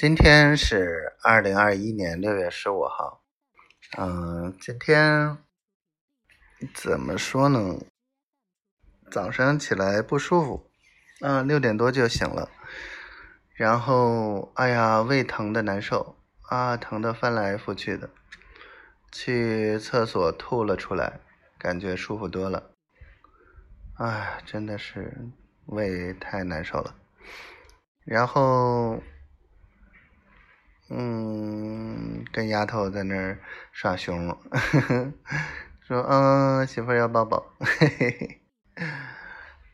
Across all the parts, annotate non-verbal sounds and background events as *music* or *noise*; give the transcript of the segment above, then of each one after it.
今天是二零二一年六月十五号。嗯，今天怎么说呢？早上起来不舒服，嗯，六点多就醒了，然后哎呀，胃疼的难受啊，疼的翻来覆去的，去厕所吐了出来，感觉舒服多了。哎，真的是胃太难受了，然后。嗯，跟丫头在那儿耍熊，呵 *laughs* 呵说嗯，媳妇要抱抱，嘿嘿嘿。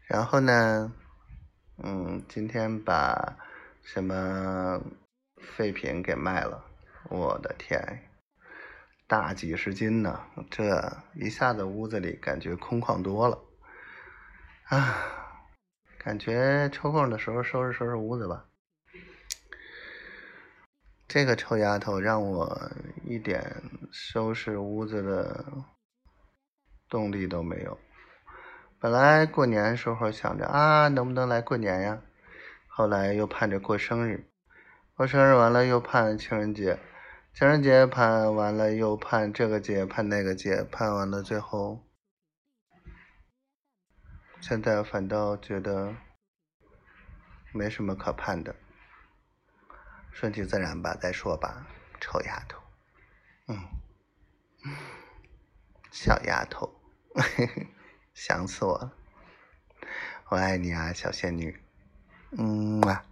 然后呢，嗯，今天把什么废品给卖了，我的天，大几十斤呢，这一下子屋子里感觉空旷多了，啊，感觉抽空的时候收拾收拾屋子吧。这个臭丫头让我一点收拾屋子的动力都没有。本来过年时候想着啊，能不能来过年呀？后来又盼着过生日，过生日完了又盼情人节，情人节盼完了又盼这个节盼那个节，盼完了最后，现在反倒觉得没什么可盼的。顺其自然吧，再说吧，臭丫头，嗯，小丫头，*laughs* 想死我了，我爱你啊，小仙女，嗯啊。